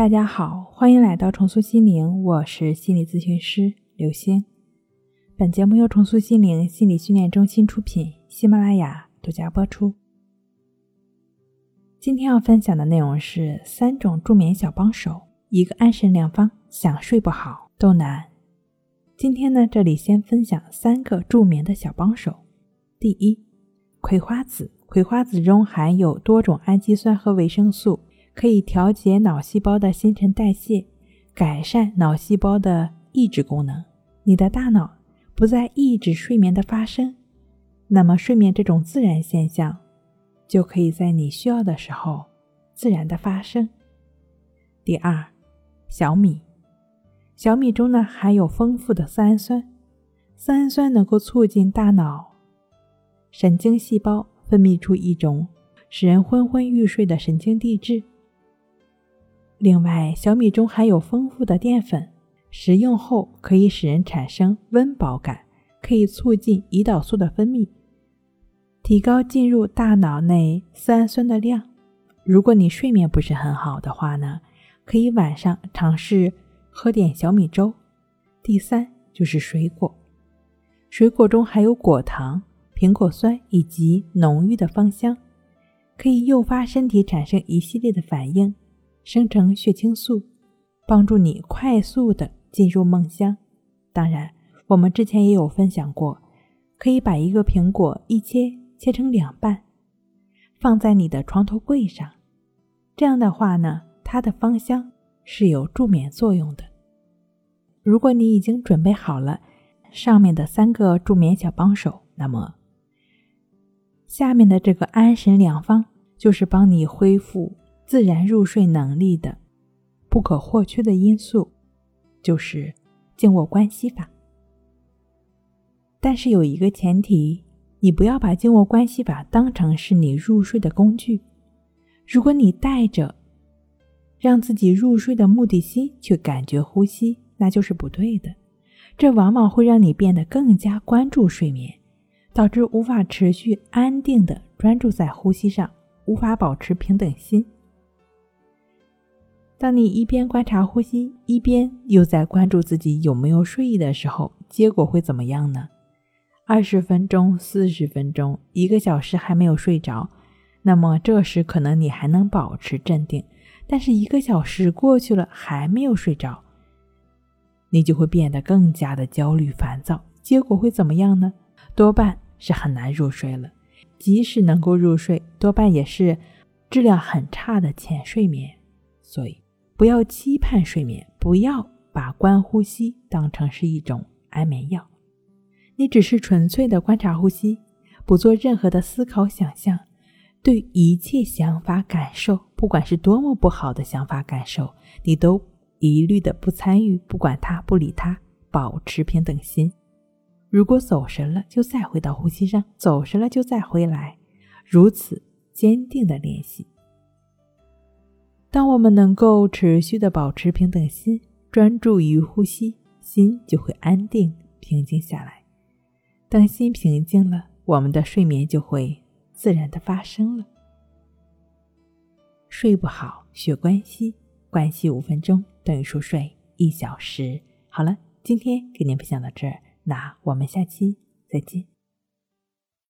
大家好，欢迎来到重塑心灵，我是心理咨询师刘星。本节目由重塑心灵心理训练中心出品，喜马拉雅独家播出。今天要分享的内容是三种助眠小帮手，一个安神良方，想睡不好都难。今天呢，这里先分享三个助眠的小帮手。第一，葵花籽，葵花籽中含有多种氨基酸和维生素。可以调节脑细胞的新陈代谢，改善脑细胞的抑制功能。你的大脑不再抑制睡眠的发生，那么睡眠这种自然现象就可以在你需要的时候自然的发生。第二，小米，小米中呢含有丰富的色氨酸，色氨酸能够促进大脑神经细胞分泌出一种使人昏昏欲睡的神经递质。另外，小米中含有丰富的淀粉，食用后可以使人产生温饱感，可以促进胰岛素的分泌，提高进入大脑内色氨酸的量。如果你睡眠不是很好的话呢，可以晚上尝试喝点小米粥。第三就是水果，水果中含有果糖、苹果酸以及浓郁的芳香，可以诱发身体产生一系列的反应。生成血清素，帮助你快速的进入梦乡。当然，我们之前也有分享过，可以把一个苹果一切切成两半，放在你的床头柜上。这样的话呢，它的芳香是有助眠作用的。如果你已经准备好了上面的三个助眠小帮手，那么下面的这个安神良方就是帮你恢复。自然入睡能力的不可或缺的因素就是静卧关系法，但是有一个前提，你不要把静卧关系法当成是你入睡的工具。如果你带着让自己入睡的目的心去感觉呼吸，那就是不对的。这往往会让你变得更加关注睡眠，导致无法持续安定的专注在呼吸上，无法保持平等心。当你一边观察呼吸，一边又在关注自己有没有睡意的时候，结果会怎么样呢？二十分钟、四十分钟、一个小时还没有睡着，那么这时可能你还能保持镇定。但是一个小时过去了还没有睡着，你就会变得更加的焦虑烦躁。结果会怎么样呢？多半是很难入睡了。即使能够入睡，多半也是质量很差的浅睡眠。所以。不要期盼睡眠，不要把观呼吸当成是一种安眠药。你只是纯粹的观察呼吸，不做任何的思考想象，对一切想法感受，不管是多么不好的想法感受，你都一律的不参与，不管它，不理它，保持平等心。如果走神了，就再回到呼吸上；走神了，就再回来，如此坚定的练习。当我们能够持续的保持平等心，专注于呼吸，心就会安定平静下来。当心平静了，我们的睡眠就会自然的发生了。睡不好学关系，关系五分钟等于熟睡一小时。好了，今天给您分享到这儿，那我们下期再见。